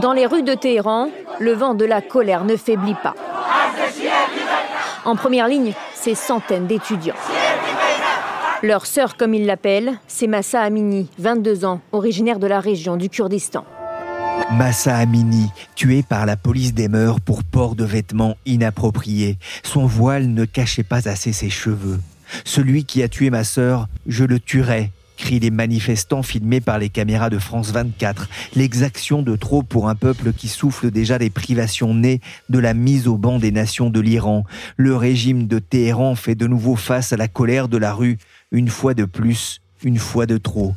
Dans les rues de Téhéran, le vent de la colère ne faiblit pas. En première ligne, ces centaines d'étudiants. Leur sœur, comme ils l'appellent, c'est Massa Amini, 22 ans, originaire de la région du Kurdistan. Massa Amini, tué par la police des mœurs pour port de vêtements inappropriés. Son voile ne cachait pas assez ses cheveux. Celui qui a tué ma sœur, je le tuerai, crient les manifestants filmés par les caméras de France 24. L'exaction de trop pour un peuple qui souffle déjà des privations nées de la mise au banc des nations de l'Iran. Le régime de Téhéran fait de nouveau face à la colère de la rue, une fois de plus, une fois de trop.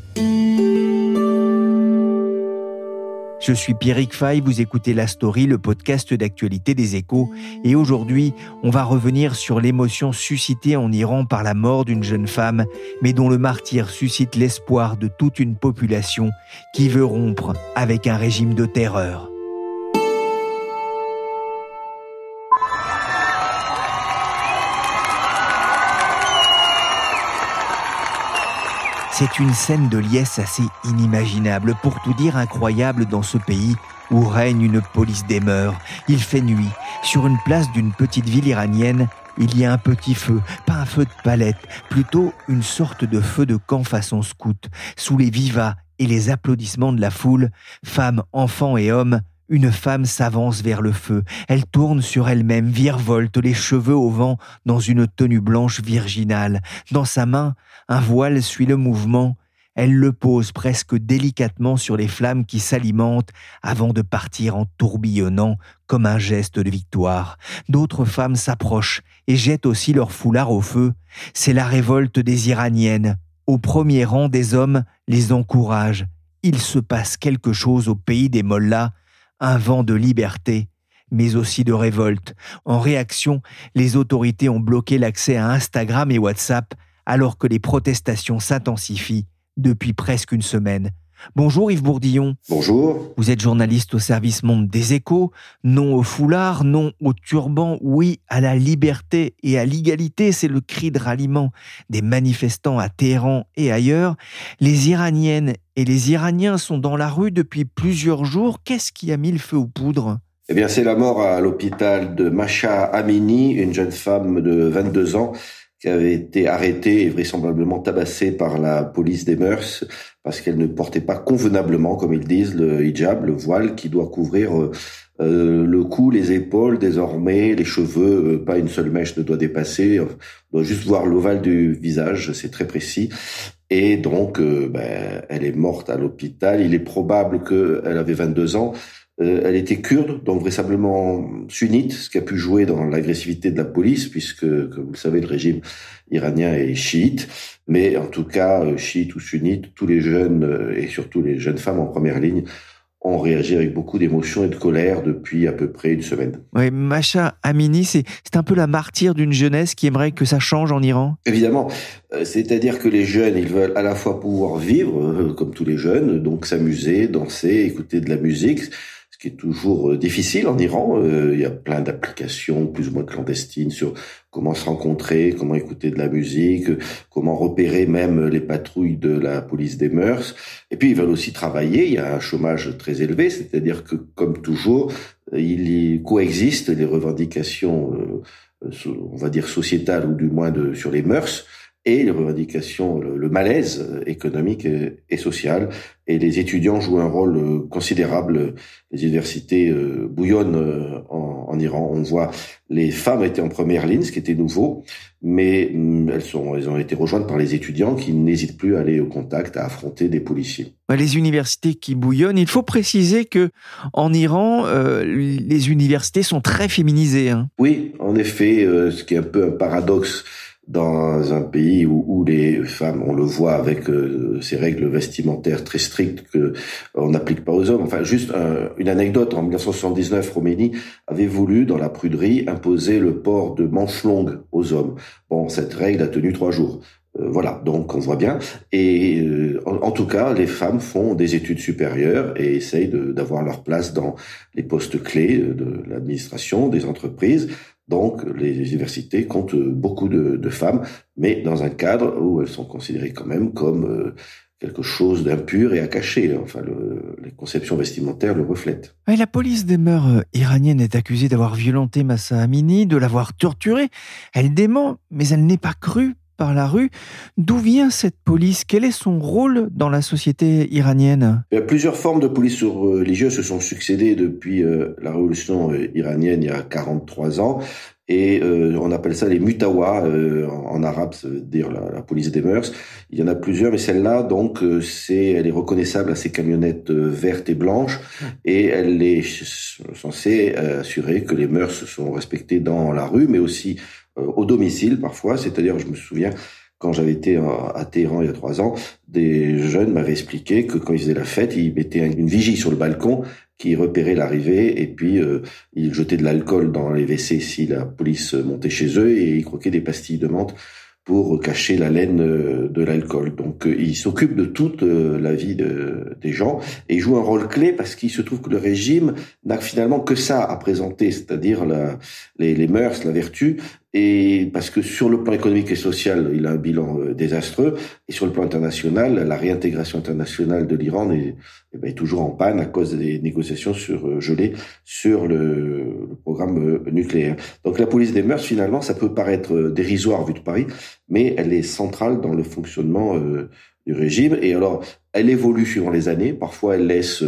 Je suis Pierrick Fay, vous écoutez La Story, le podcast d'actualité des échos, et aujourd'hui, on va revenir sur l'émotion suscitée en Iran par la mort d'une jeune femme, mais dont le martyr suscite l'espoir de toute une population qui veut rompre avec un régime de terreur. C'est une scène de liesse assez inimaginable, pour tout dire incroyable dans ce pays où règne une police des mœurs. Il fait nuit. Sur une place d'une petite ville iranienne, il y a un petit feu, pas un feu de palette, plutôt une sorte de feu de camp façon scout. Sous les vivas et les applaudissements de la foule, femmes, enfants et hommes, une femme s'avance vers le feu. Elle tourne sur elle-même, virevolte, les cheveux au vent, dans une tenue blanche virginale. Dans sa main, un voile suit le mouvement. Elle le pose presque délicatement sur les flammes qui s'alimentent avant de partir en tourbillonnant comme un geste de victoire. D'autres femmes s'approchent et jettent aussi leur foulard au feu. C'est la révolte des Iraniennes. Au premier rang des hommes les encouragent. Il se passe quelque chose au pays des Mollahs un vent de liberté, mais aussi de révolte. En réaction, les autorités ont bloqué l'accès à Instagram et WhatsApp alors que les protestations s'intensifient depuis presque une semaine. Bonjour Yves Bourdillon. Bonjour. Vous êtes journaliste au service Monde des Échos. Non au foulard, non au turban, oui à la liberté et à l'égalité, c'est le cri de ralliement des manifestants à Téhéran et ailleurs. Les Iraniennes et les Iraniens sont dans la rue depuis plusieurs jours. Qu'est-ce qui a mis le feu aux poudres? Eh bien, c'est la mort à l'hôpital de Masha Amini, une jeune femme de 22 ans qui avait été arrêtée et vraisemblablement tabassée par la police des mœurs parce qu'elle ne portait pas convenablement, comme ils disent, le hijab, le voile qui doit couvrir euh, euh, le cou, les épaules, désormais les cheveux, euh, pas une seule mèche ne doit dépasser, on doit juste voir l'ovale du visage, c'est très précis. Et donc, ben, elle est morte à l'hôpital. Il est probable qu'elle avait 22 ans. Euh, elle était kurde, donc vraisemblablement sunnite, ce qui a pu jouer dans l'agressivité de la police, puisque, comme vous le savez, le régime iranien est chiite. Mais en tout cas, euh, chiite ou sunnite, tous les jeunes, euh, et surtout les jeunes femmes en première ligne, ont réagi avec beaucoup d'émotion et de colère depuis à peu près une semaine. Oui, Macha Amini, c'est un peu la martyre d'une jeunesse qui aimerait que ça change en Iran? Évidemment. C'est-à-dire que les jeunes, ils veulent à la fois pouvoir vivre, comme tous les jeunes, donc s'amuser, danser, écouter de la musique, qui est toujours euh, difficile en Iran. Euh, il y a plein d'applications plus ou moins clandestines sur comment se rencontrer, comment écouter de la musique, comment repérer même les patrouilles de la police des mœurs. Et puis ils veulent aussi travailler. Il y a un chômage très élevé, c'est-à-dire que comme toujours, il coexiste les revendications, euh, on va dire sociétales ou du moins de, sur les mœurs et les revendications, le, malaise économique et, social. Et les étudiants jouent un rôle euh, considérable. Les universités euh, bouillonnent euh, en, en, Iran. On voit les femmes étaient en première ligne, ce qui était nouveau, mais mm, elles, sont, elles ont été rejointes par les étudiants qui n'hésitent plus à aller au contact, à affronter des policiers. Les universités qui bouillonnent. Il faut préciser que en Iran, les universités sont très féminisées. Hein. Oui, en effet, ce qui est un peu un paradoxe dans un pays où, les femmes, on le voit avec euh, ces règles vestimentaires très strictes que on n'applique pas aux hommes. Enfin, juste une anecdote en 1979, Roménie avait voulu dans la pruderie imposer le port de manches longues aux hommes. Bon, cette règle a tenu trois jours. Euh, voilà, donc on voit bien. Et euh, en, tout cas, les femmes font des études supérieures et essayent d'avoir leur place dans les postes clés de l'administration, des entreprises. Donc, les universités comptent beaucoup de, femmes, mais dans un cadre où elles sont considérées quand même comme euh, quelque chose d'impur et à cacher. Enfin, les conceptions vestimentaires le reflètent. la police des mœurs euh, iraniennes est accusée d'avoir violenté Massa Amini, de l'avoir torturée. Elle dément, mais elle n'est pas crue par la rue. D'où vient cette police? Quel est son rôle dans la société iranienne? Plusieurs formes de police religieuse se sont succédées depuis euh, la révolution euh, iranienne il y a 43 ans. Et euh, on appelle ça les mutawa en, arabe, ça veut dire la, police des mœurs. Il y en a plusieurs, mais celle-là, donc, c'est, elle est reconnaissable à ces camionnettes vertes et blanches, et elle est censée assurer que les mœurs sont respectées dans la rue, mais aussi au domicile parfois. C'est-à-dire, je me souviens, quand j'avais été à Téhéran il y a trois ans, des jeunes m'avaient expliqué que quand ils faisaient la fête, ils mettaient une vigie sur le balcon qui repérait l'arrivée et puis euh, ils jetaient de l'alcool dans les WC si la police montait chez eux et ils croquaient des pastilles de menthe pour cacher la laine euh, de l'alcool. Donc euh, il s'occupe de toute euh, la vie des gens et il joue un rôle clé parce qu'il se trouve que le régime n'a finalement que ça à présenter, c'est-à-dire les, les mœurs, la vertu, et parce que sur le plan économique et social, il a un bilan désastreux, et sur le plan international, la réintégration internationale de l'Iran est, eh ben, est, toujours en panne à cause des négociations sur gelées sur le, programme nucléaire. Donc la police des mœurs, finalement, ça peut paraître dérisoire vu de Paris, mais elle est centrale dans le fonctionnement euh, du régime. Et alors, elle évolue suivant les années. Parfois, elle laisse,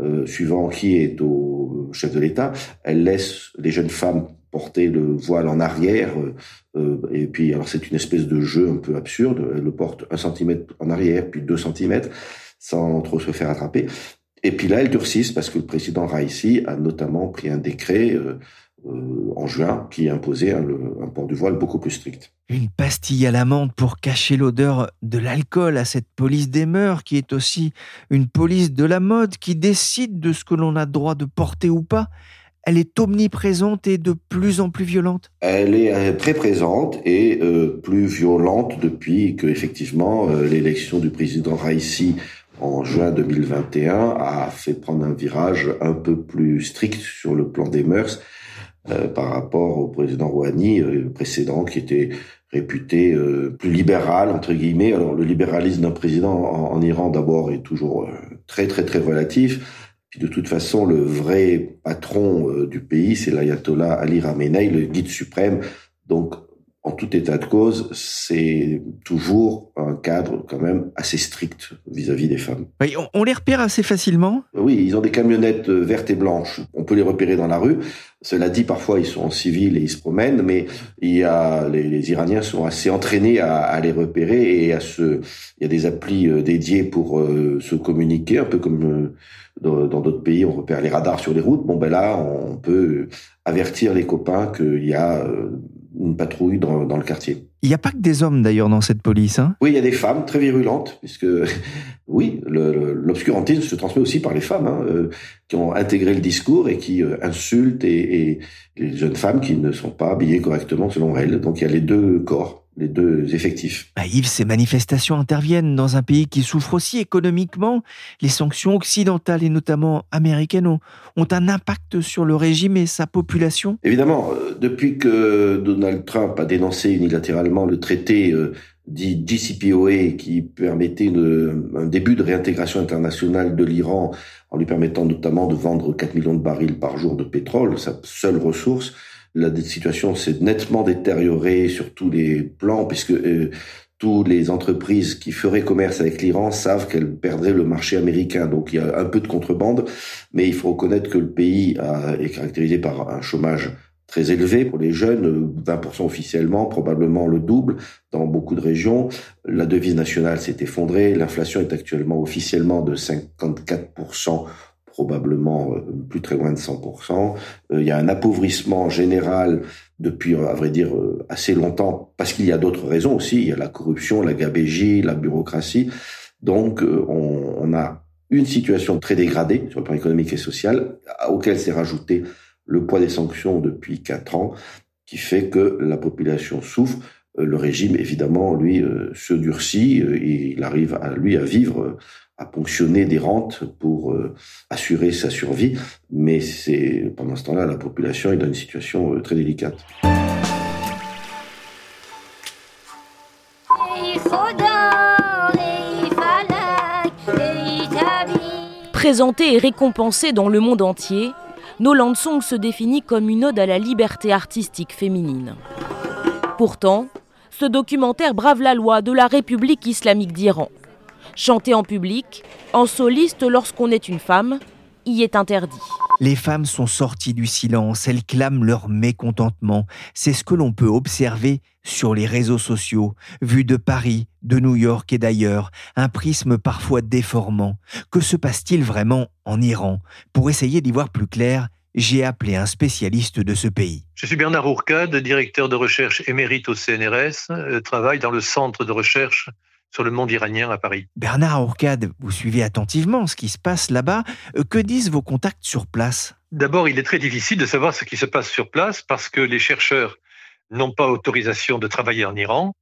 euh, suivant qui est au chef de l'État, elle laisse les jeunes femmes porter le voile en arrière. Euh, et puis, alors c'est une espèce de jeu un peu absurde. Elle le porte un centimètre en arrière, puis deux centimètres, sans trop se faire attraper. Et puis là, elle durcissent parce que le président Raisi a notamment pris un décret euh, en juin qui imposait un, un, port du voile beaucoup plus strict. Une pastille à l'amande pour cacher l'odeur de l'alcool à cette police des mœurs qui est aussi une police de la mode qui décide de ce que l'on a droit de porter ou pas. Elle est omniprésente et de plus en plus violente. Elle est euh, très présente et euh, plus violente depuis que effectivement l'élection du président Raisi en juin 2021 a fait prendre un virage un peu plus strict sur le plan des mœurs euh, par rapport au président Rouhani euh, précédent qui était réputé euh, plus libéral entre guillemets. Alors le libéralisme d'un président en, Iran d'abord est toujours très très très relatif. Puis de toute façon, le vrai patron du pays, c'est l'ayatollah Ali Khamenei, le guide suprême. Donc en tout état de cause, c'est toujours un cadre quand même assez strict vis-à-vis des femmes. on, les repère assez facilement Oui, ils ont des camionnettes vertes et blanches. On peut les repérer dans la rue. Cela dit, parfois ils sont en civil et ils se promènent, mais il y a les, Iraniens sont assez entraînés à, les repérer et à se. Il y a des applis euh, dédiées pour euh, se communiquer, un peu comme euh, dans d'autres pays, on repère les radars sur les routes. Bon ben là, on peut avertir les copains qu'il y a une patrouille dans, dans le quartier. Il n'y a pas que des hommes d'ailleurs dans cette police. Hein? Oui, il y a des femmes très virulentes, puisque oui, l'obscurantisme se transmet aussi par les femmes hein, euh, qui ont intégré le discours et qui euh, insultent et, et, les jeunes femmes qui ne sont pas habillées correctement selon elles. Donc il y a les deux corps les deux effectifs. Bah Yves, ces manifestations interviennent dans un pays qui souffre aussi économiquement. Les sanctions occidentales et notamment américaines ont, un impact sur le régime et sa population Évidemment, euh, depuis que Donald Trump a dénoncé unilatéralement le traité euh, dit JCPOA qui permettait un début de réintégration internationale de l'Iran en lui permettant notamment de vendre 4 millions de barils par jour de pétrole, sa seule ressource, la situation s'est nettement détériorée sur tous les plans, puisque euh, toutes les entreprises qui feraient commerce avec l'Iran savent qu'elles perdraient le marché américain. Donc il y a un peu de contrebande, mais il faut reconnaître que le pays est caractérisé par un chômage très élevé pour les jeunes, 20% officiellement, probablement le double dans beaucoup de régions. La devise nationale s'est effondrée, l'inflation est actuellement officiellement de 54% probablement plus très loin de 100%. il y a un appauvrissement général depuis, à vrai dire, assez longtemps, parce qu'il y a d'autres raisons aussi. Il y a la corruption, la gabégie, la bureaucratie. Donc, on, on a une situation très dégradée sur le plan économique et social, auquel s'est rajouté le poids des sanctions depuis quatre ans, qui fait que la population souffre. Euh, le régime, évidemment, lui, euh, se durcit euh, il arrive à lui à vivre, à ponctionner des rentes pour assurer sa survie. Mais c'est pendant ce temps-là, la population est dans une situation très délicate. Présentée et récompensée dans le monde entier, Noland Song se définit comme une ode à la liberté artistique féminine. Pourtant, ce documentaire brave la loi de la République islamique d'Iran. Chanter en public, en soliste lorsqu'on est une femme, y est interdit. Les femmes sont sorties du silence, elles clament leur mécontentement. C'est ce que l'on peut observer sur les réseaux sociaux, vus de Paris, de New York et d'ailleurs, un prisme parfois déformant. Que se passe-t-il vraiment en Iran? Pour essayer d'y voir plus clair, j'ai appelé un spécialiste de ce pays. Je suis Bernard Ourcade, directeur de recherche émérite au CNRS, euh, travaille dans le centre de recherche sur le monde iranien à Paris. Bernard Ourcade, vous suivez attentivement ce qui se passe là-bas. Euh, que disent vos contacts sur place? D'abord, il est très difficile de savoir ce qui se passe sur place parce que les chercheurs n'ont pas autorisation de travailler en Iran.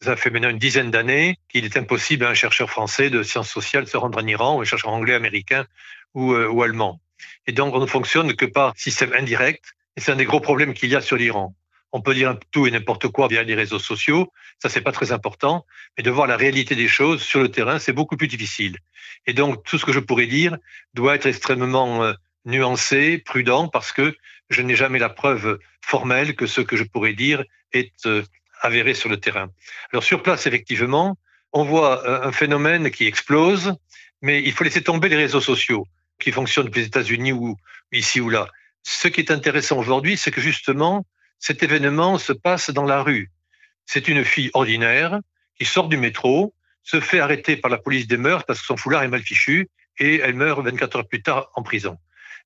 Ça fait maintenant une dizaine d'années qu'il est impossible à un chercheur français de sciences sociales de se rendre en Iran, ou un chercheur anglais, américain ou, euh, ou allemand. Et donc, on ne fonctionne que par système indirect. Et c'est un des gros problèmes qu'il y a sur l'Iran on peut dire tout et n'importe quoi via les réseaux sociaux, ça c'est pas très important, mais de voir la réalité des choses sur le terrain, c'est beaucoup plus difficile. Et donc tout ce que je pourrais dire doit être extrêmement euh, nuancé, prudent, parce que je n'ai jamais la preuve formelle que ce que je pourrais dire est euh, avéré sur le terrain. Alors sur place, effectivement, on voit euh, un phénomène qui explose, mais il faut laisser tomber les réseaux sociaux qui fonctionnent les États-Unis ou ici ou là. Ce qui est intéressant aujourd'hui, c'est que justement, cet événement se passe dans la rue. C'est une fille ordinaire qui sort du métro, se fait arrêter par la police des mœurs parce que son foulard est mal fichu et elle meurt 24 heures plus tard en prison.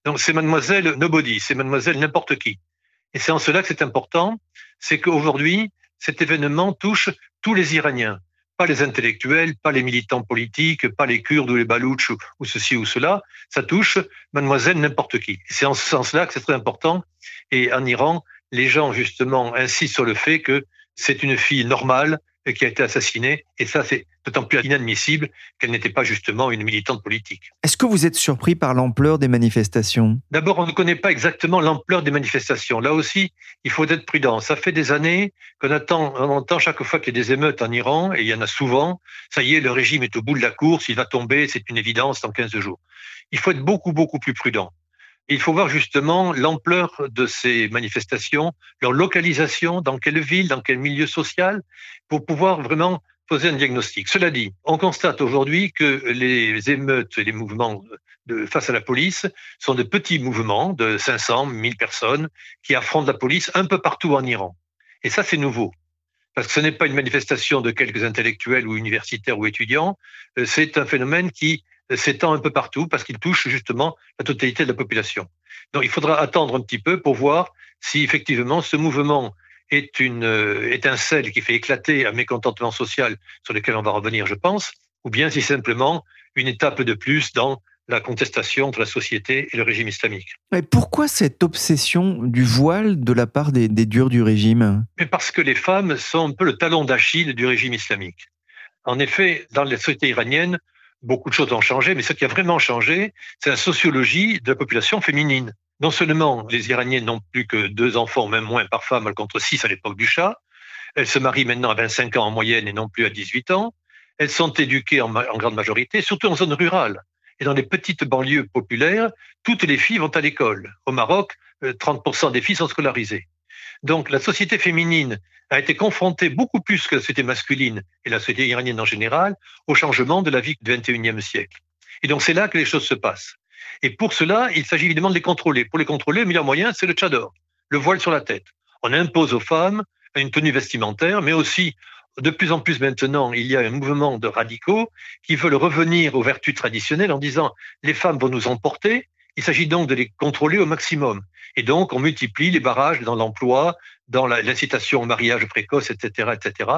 Donc c'est mademoiselle nobody, c'est mademoiselle n'importe qui. Et c'est en cela que c'est important, c'est qu'aujourd'hui, cet événement touche tous les Iraniens, pas les intellectuels, pas les militants politiques, pas les Kurdes ou les Balouches ou, ceci ou cela, ça touche mademoiselle n'importe qui. C'est en ce sens-là que c'est très important. Et en Iran, les gens justement insistent sur le fait que c'est une fille normale qui a été assassinée, et ça c'est d'autant plus inadmissible qu'elle n'était pas justement une militante politique. Est-ce que vous êtes surpris par l'ampleur des manifestations? D'abord, on ne connaît pas exactement l'ampleur des manifestations. Là aussi, il faut être prudent. Ça fait des années qu'on attend, on entend chaque fois qu'il y a des émeutes en Iran, et il y en a souvent, ça y est, le régime est au bout de la course, il va tomber, c'est une évidence dans 15 jours. Il faut être beaucoup, beaucoup plus prudent. Il faut voir justement l'ampleur de ces manifestations, leur localisation, dans quelle ville, dans quel milieu social, pour pouvoir vraiment poser un diagnostic. Cela dit, on constate aujourd'hui que les émeutes et les mouvements face à la police sont de petits mouvements de 500, 1000 personnes qui affrontent la police un peu partout en Iran. Et ça, c'est nouveau. Parce que ce n'est pas une manifestation de quelques intellectuels ou universitaires ou étudiants, euh, c'est un phénomène qui s'étend un peu partout parce qu'il touche justement la totalité de la population. Donc il faudra attendre un petit peu pour voir si effectivement ce mouvement est une euh, étincelle qui fait éclater un mécontentement social sur lequel on va revenir, je pense, ou bien si c'est simplement une étape de plus dans la contestation entre la société et le régime islamique. Mais pourquoi cette obsession du voile de la part des, des durs du régime? Mais Parce que les femmes sont un peu le talon d'Achille du régime islamique. En effet, dans la société iranienne, beaucoup de choses ont changé, mais ce qui a vraiment changé, c'est la sociologie de la population féminine. Non seulement les Iraniennes n'ont plus que deux enfants, même moins par femme, contre six à l'époque du chat, elles se marient maintenant à 25 ans en moyenne et non plus à 18 ans, elles sont éduquées en, grande majorité, surtout en zone rurale. Et dans les petites banlieues populaires, toutes les filles vont à l'école. Au Maroc, 30% euh, des filles sont scolarisées. Donc la société féminine a été confrontée beaucoup plus que la société masculine et la société iranienne en général au changement de la vie du XXIe siècle. Et donc c'est là que les choses se passent. Et pour cela, il s'agit évidemment de les contrôler. Pour les contrôler, le meilleur moyen, c'est le tchador, le voile sur la tête. On impose aux femmes une tenue vestimentaire, mais aussi de plus en plus maintenant, il y a un mouvement de radicaux qui veulent revenir aux vertus traditionnelles en disant les femmes vont nous emporter Il s'agit donc de les contrôler au maximum. Et donc, on multiplie les barrages dans l'emploi, dans l'incitation au mariage précoce, etc., etc.,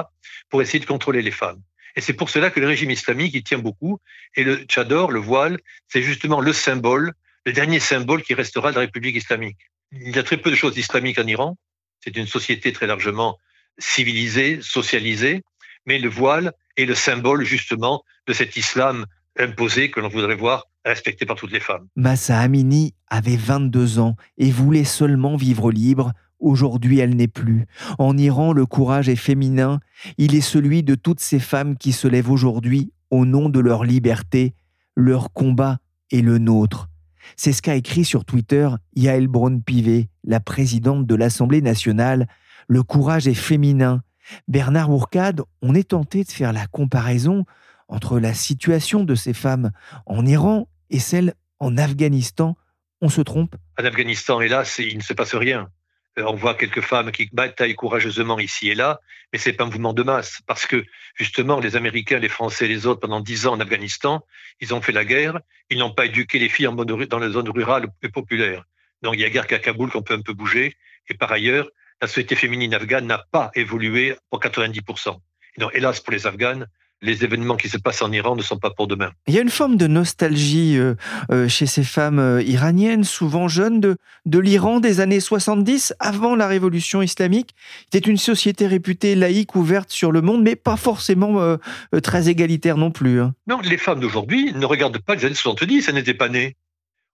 pour essayer de contrôler les femmes. Et c'est pour cela que le régime islamique y tient beaucoup. Et le tchador, le voile, c'est justement le symbole, le dernier symbole qui restera de la République islamique. Il y a très peu de choses islamiques en Iran. C'est une société très largement civilisée, socialisée. Mais le voile est le symbole justement de cet islam imposé que l'on voudrait voir respecté par toutes les femmes. Massa Amini avait 22 ans et voulait seulement vivre libre Aujourd'hui, elle n'est plus. En Iran, le courage est féminin. Il est celui de toutes ces femmes qui se lèvent aujourd'hui au nom de leur liberté. Leur combat est le nôtre. C'est ce qu'a écrit sur Twitter Yael Braun-Pivet, la présidente de l'Assemblée nationale. Le courage est féminin. Bernard Bourcade, on est tenté de faire la comparaison entre la situation de ces femmes en Iran et celle en Afghanistan. On se trompe? En Afghanistan, hélas, il ne se passe rien. Euh, on voit quelques femmes qui bataillent courageusement ici et là, mais c'est pas un mouvement de masse, parce que justement, les Américains, les Français, les autres, pendant dix ans en Afghanistan, ils ont fait la guerre, ils n'ont pas éduqué les filles dans les zones rurales et populaires. Donc il y a guère qu'à Kaboul qu'on peut un peu bouger, et par ailleurs, la société féminine afghane n'a pas évolué pour 90%. donc, hélas pour les Afghanes, les événements qui se passent en Iran ne sont pas pour demain. Il y a une forme de nostalgie euh, euh, chez ces femmes euh, iraniennes, souvent jeunes, de, de l'Iran des années 70, avant la révolution islamique. C'était une société réputée laïque, ouverte sur le monde, mais pas forcément très égalitaire non plus. Hein. Non, les femmes d'aujourd'hui ne regardent pas les années 70, elles n'étaient pas nées.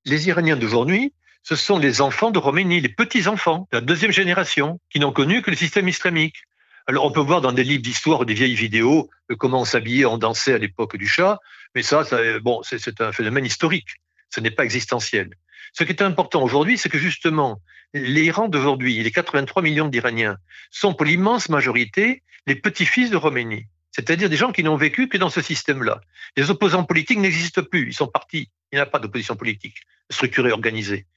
Les Iraniens d'aujourd'hui, ce sont les enfants de Roménie, les petits-enfants, la deuxième génération, qui n'ont connu que le système islamique. Alors, on peut voir dans des livres d'histoire ou des vieilles vidéos euh, comment on s'habillait, on dansait à l'époque du chat, mais ça, bon, c'est un phénomène historique. Ce n'est pas existentiel. Ce qui est important aujourd'hui, c'est que justement, l'Iran d'aujourd'hui, les 83 millions d'Iraniens, sont pour l'immense majorité les petits-fils de Roménie. C'est-à-dire des gens qui n'ont vécu que dans ce système-là. Les opposants politiques n'existent plus, ils sont partis. Il n'y a pas d'opposition politique structurée, organisée.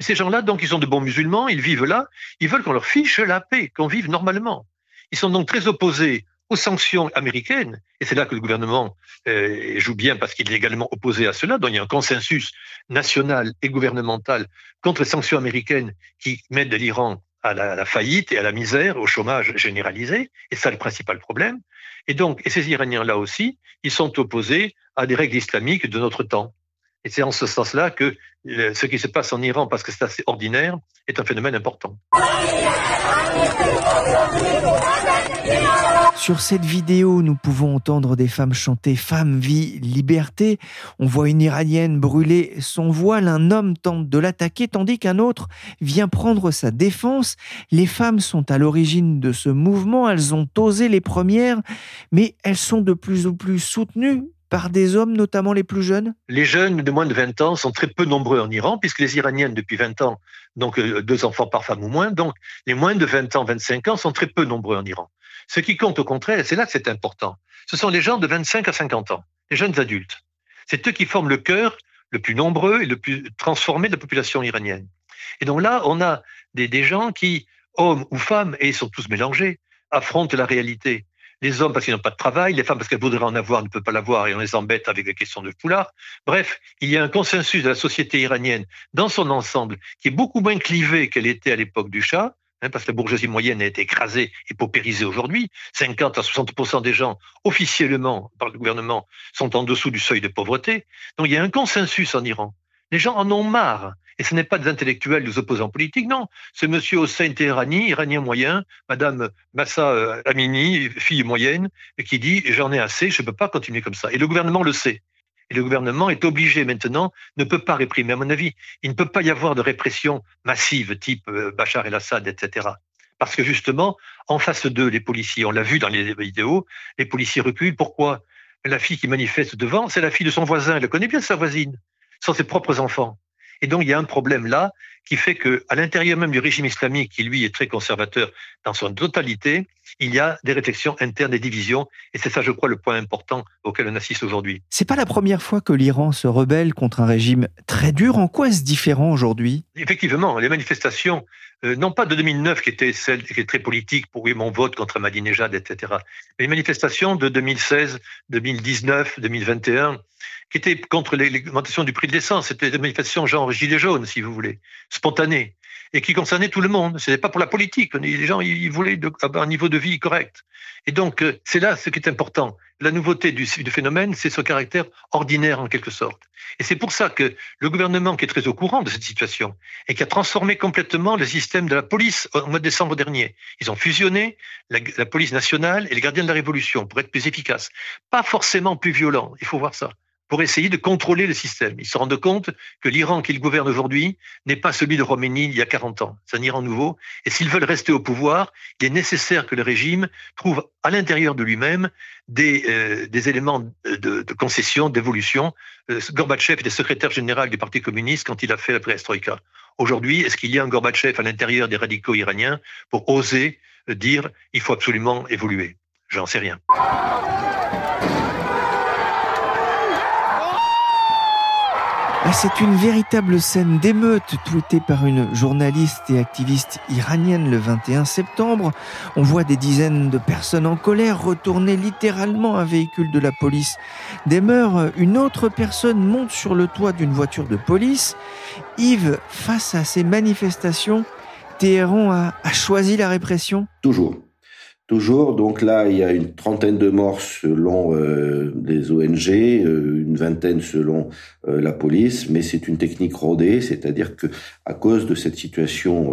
ces gens-là, donc, ils sont de bons musulmans, ils vivent là, ils veulent qu'on leur fiche la paix, qu'on vive normalement. Ils sont donc très opposés aux sanctions américaines, et c'est là que le gouvernement euh, joue bien parce qu'il est également opposé à cela, donc il y a un consensus national et gouvernemental contre les sanctions américaines qui mettent l'Iran à la, faillite et à la misère, au chômage généralisé, et ça le principal problème. Et donc, et ces Iraniens-là aussi, ils sont opposés à des règles islamiques de notre temps. Et c'est en ce sens-là que euh, ce qui se passe en Iran, parce que c'est assez ordinaire, est un phénomène important. Sur cette vidéo, nous pouvons entendre des femmes chanter Femme, vie, liberté. On voit une Iranienne brûler son voile, un homme tente de l'attaquer tandis qu'un autre vient prendre sa défense. Les femmes sont à l'origine de ce mouvement, elles ont osé les premières, mais elles sont de plus en plus soutenues par des hommes, notamment les plus jeunes? Les jeunes de moins de 20 ans sont très peu nombreux en Iran, puisque les Iraniennes, depuis 20 ans, donc euh, deux enfants par femme ou moins, donc les moins de 20 ans, 25 ans sont très peu nombreux en Iran. Ce qui compte au contraire, et c'est là que c'est important, ce sont les gens de 25 à 50 ans, les jeunes adultes. C'est eux qui forment le cœur le plus nombreux et le plus transformé de la population iranienne. Et donc là, on a des, des gens qui, hommes ou femmes, et ils sont tous mélangés, affrontent la réalité les hommes parce qu'ils n'ont pas de travail, les femmes parce qu'elles voudraient en avoir ne peuvent pas l'avoir et on les embête avec des questions de foulard. Bref, il y a un consensus de la société iranienne dans son ensemble qui est beaucoup moins clivé qu'elle était à l'époque du Shah, hein, parce que la bourgeoisie moyenne a été écrasée et paupérisée aujourd'hui. 50 à 60 des gens, officiellement par le gouvernement, sont en dessous du seuil de pauvreté. Donc il y a un consensus en Iran. Les gens en ont marre et ce n'est pas des intellectuels, des opposants politiques, non. C'est monsieur Hossein Teherani, iranien moyen, madame Massa euh, Amini, fille moyenne, qui dit j'en ai assez, je ne peux pas continuer comme ça. Et le gouvernement le sait. Et le gouvernement est obligé maintenant, ne peut pas réprimer. À mon avis, il ne peut pas y avoir de répression massive, type euh, Bachar el-Assad, etc. Parce que justement, en face d'eux, les policiers, on l'a vu dans les vidéos, les policiers reculent. Pourquoi? La fille qui manifeste devant, c'est la fille de son voisin. Elle connaît bien sa voisine. Sont ses propres enfants. Et donc, il y a un problème là qui fait que, à l'intérieur même du régime islamique, qui lui est très conservateur dans son totalité, il y a des réflexions internes, des divisions, et c'est ça, je crois, le point important auquel on assiste aujourd'hui. C'est pas la première fois que l'Iran se rebelle contre un régime très dur. En quoi est-ce différent aujourd'hui? Effectivement, les manifestations euh, non pas de 2009 qui était celle qui est très politique pour oui mon vote contre Ahmadinejad, etc. Mais une manifestation de 2016, 2019, 2021 qui était contre l'augmentation du prix de l'essence. C'était des manifestations genre gilet jaune, si vous voulez, spontanées, et qui concernaient tout le monde. Ce n'était pas pour la politique. Les gens, ils voulaient avoir un niveau de vie correct. Et donc, euh, c'est là ce qui est important. La nouveauté du, phénomène, c'est ce caractère ordinaire en quelque sorte. Et c'est pour ça que le gouvernement, qui est très au courant de cette situation et qui a transformé complètement le système de la police au mois de décembre dernier, ils ont fusionné la, la police nationale et les gardiens de la Révolution pour être plus efficaces. Pas forcément plus violents, il faut voir ça pour essayer de contrôler le système. Ils se rendent compte que l'Iran qu'ils gouvernent aujourd'hui n'est pas celui de Roménie il y a 40 ans. C'est un Iran nouveau. Et s'ils veulent rester au pouvoir, il est nécessaire que le régime trouve à l'intérieur de lui-même des, euh, éléments de, de concession, d'évolution. Euh, Gorbatchev était secrétaire général du Parti communiste quand il a fait la perestroïka. Aujourd'hui, est-ce qu'il y a un Gorbatchev à l'intérieur des radicaux iraniens pour oser dire il faut absolument évoluer? J'en sais rien. C'est une véritable scène d'émeute tweetée par une journaliste et activiste iranienne le 21 septembre. On voit des dizaines de personnes en colère retourner littéralement un véhicule de la police. Demeure, une autre personne monte sur le toit d'une voiture de police. Yves, face à ces manifestations, Téhéran a choisi la répression? Toujours. Toujours, donc là, il y a une trentaine de morts selon euh, les ONG, euh, une vingtaine selon euh, la police, mais c'est une technique rodée, c'est-à-dire que à cause de cette situation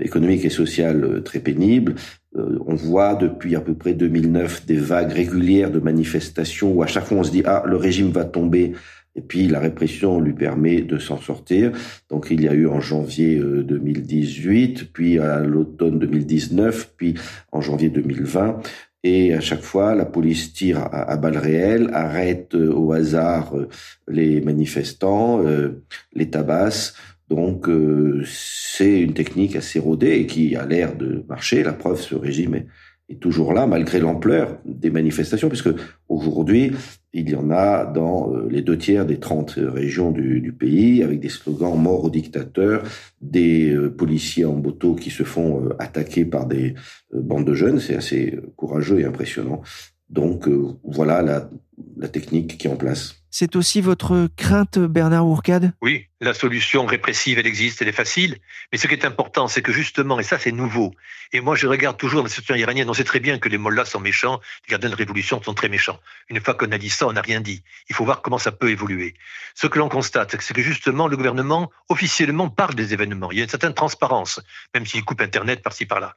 économique et sociale très pénible, on voit depuis à peu près 2009 des vagues régulières de manifestations où à chaque fois on se dit ah le régime va tomber, et puis la répression lui permet de s'en sortir. Donc il y a eu en janvier 2018, euh, puis à l'automne 2019, puis en janvier 2020. Et à chaque fois, la police tire à, balles réelles, arrête euh, au hasard euh, les manifestants, les tabasse. Donc c'est une technique assez rodée et qui a l'air de marcher. La preuve, ce régime est, est toujours là malgré l'ampleur des manifestations, puisque aujourd'hui, il y en a dans euh, les deux tiers des 30 régions du, du pays, avec des slogans mort aux dictateurs, des euh, policiers en moto qui se font euh, attaquer par des bandes de jeunes. C'est assez courageux et impressionnant. Donc voilà la, la technique qui est en place. C'est aussi votre crainte, Bernard Ourcade? Oui, la solution répressive, elle existe, elle est facile. Mais ce qui est important, c'est que justement, et ça c'est nouveau, et moi je regarde toujours la situation iranienne, on sait très bien que les mollahs sont méchants, les gardiens de révolution sont très méchants. Une fois qu'on a dit ça, on n'a rien dit. Il faut voir comment ça peut évoluer. Ce que l'on constate, c'est que justement, le gouvernement officiellement parle des événements. Il y a une certaine transparence, même s'il coupe Internet par-ci par-là.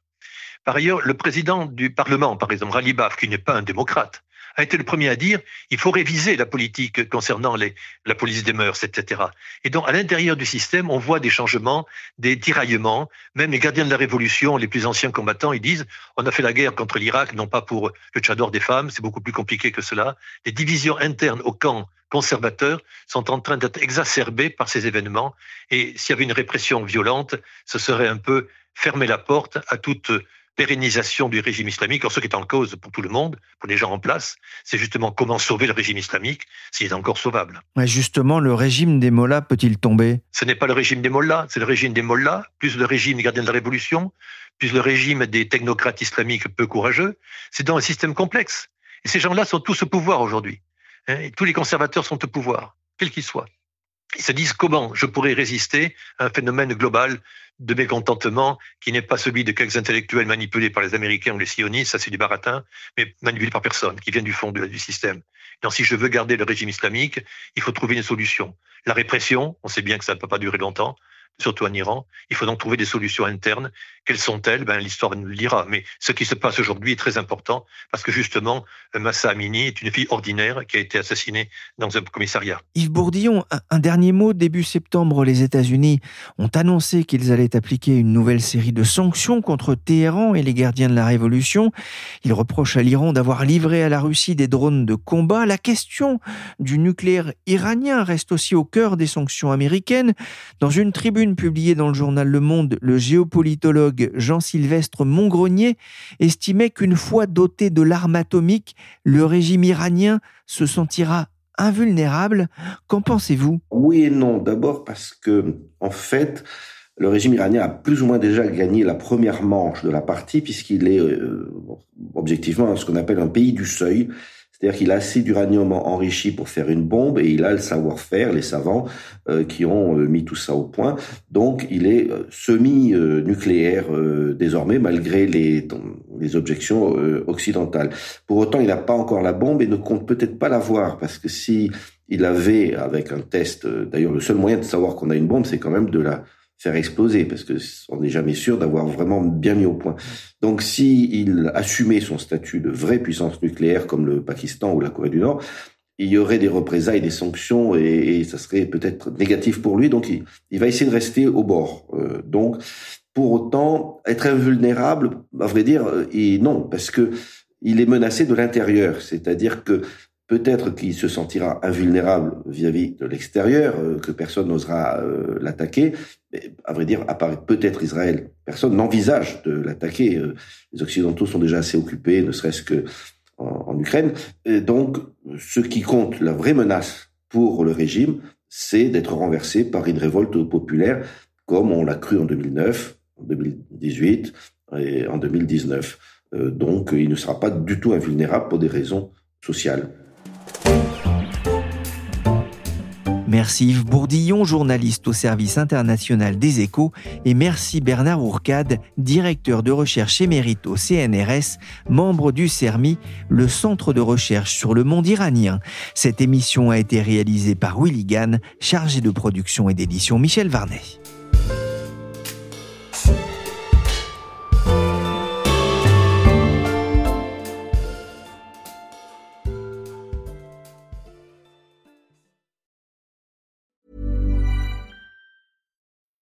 Par ailleurs, le président du Parlement, par exemple, Ralibaf, qui n'est pas un démocrate, a été le premier à dire il faut réviser la politique concernant les, la police des mœurs, etc. Et donc, à l'intérieur du système, on voit des changements, des tiraillements. Même les gardiens de la Révolution, les plus anciens combattants, ils disent on a fait la guerre contre l'Irak, non pas pour le tchador des femmes, c'est beaucoup plus compliqué que cela. Les divisions internes au camp conservateurs sont en train d'être exacerbées par ces événements. Et s'il y avait une répression violente, ce serait un peu fermer la porte à toute pérennisation du régime islamique. Or, ce qui est en cause pour tout le monde, pour les gens en place, c'est justement comment sauver le régime islamique s'il est encore sauvable. justement, le régime des mollahs peut-il tomber? Ce n'est pas le régime des mollahs, c'est le régime des mollahs, plus le régime des gardiens de la Révolution, plus le régime des technocrates islamiques peu courageux. C'est dans un système complexe. Et ces gens-là sont tous au pouvoir aujourd'hui. Hein, tous les conservateurs sont au pouvoir, quels qu'ils soient. Ils se disent comment je pourrais résister à un phénomène global de mécontentement qui n'est pas celui de quelques intellectuels manipulés par les Américains ou les sionistes, ça c'est du baratin, mais manipulés par personne, qui vient du fond du système. Donc si je veux garder le régime islamique, il faut trouver une solution. La répression, on sait bien que ça ne peut pas durer longtemps, surtout en Iran. Il faut donc trouver des solutions internes. Quelles sont-elles? Ben, L'histoire nous le dira. Mais ce qui se passe aujourd'hui est très important parce que justement, Massa Amini est une fille ordinaire qui a été assassinée dans un commissariat. Yves Bourdillon, un dernier mot. Début septembre, les États-Unis ont annoncé qu'ils allaient appliquer une nouvelle série de sanctions contre Téhéran et les gardiens de la révolution. Ils reprochent à l'Iran d'avoir livré à la Russie des drones de combat. La question du nucléaire iranien reste aussi au cœur des sanctions américaines. Dans une tribune publié dans le journal Le Monde, le géopolitologue Jean-Sylvestre Montgrenier estimait qu'une fois doté de l'arme atomique, le régime iranien se sentira invulnérable. Qu'en pensez-vous? Oui et non. D'abord parce que, en fait, le régime iranien a plus ou moins déjà gagné la première manche de la partie puisqu'il est euh, objectivement ce qu'on appelle un pays du seuil. C'est-à-dire qu'il a assez d'uranium enrichi pour faire une bombe et il a le savoir-faire, les savants euh, qui ont euh, mis tout ça au point. Donc il est semi-nucléaire désormais malgré les, les objections occidentales. Pour autant, il n'a pas encore la bombe et ne compte peut-être pas l'avoir parce que si il avait, avec un test, d'ailleurs le seul moyen de savoir qu'on a une bombe, c'est quand même de la faire exploser parce que on n'est jamais sûr d'avoir vraiment bien mis au point. Donc, si il assumait son statut de vraie puissance nucléaire comme le Pakistan ou la Corée du Nord, il y aurait des représailles, des sanctions et, ça serait peut-être négatif pour lui. Donc, il, va essayer de rester au bord. Euh, donc, pour autant, être invulnérable, à vrai dire, euh, et non, parce que il est menacé de l'intérieur. C'est-à-dire que Peut-être qu'il se sentira invulnérable vis-à-vis de l'extérieur, euh, que personne n'osera euh, l'attaquer. À vrai dire, à part peut-être Israël, personne n'envisage de l'attaquer. Euh, les Occidentaux sont déjà assez occupés, ne serait-ce que Ukraine. Donc, ce qui compte, la vraie menace pour le régime, c'est d'être renversé par une révolte populaire, comme on l'a cru en 2009, en 2018 et en 2019. donc, il ne sera pas du tout invulnérable pour des raisons sociales. Merci Yves Bourdillon, journaliste au service international des échos, et merci Bernard Ourcade, directeur de recherche émérite au CNRS, membre du CERMI, le centre de recherche sur le monde iranien. Cette émission a été réalisée par Willy Gann, chargé de production et d'édition Michel Varnet.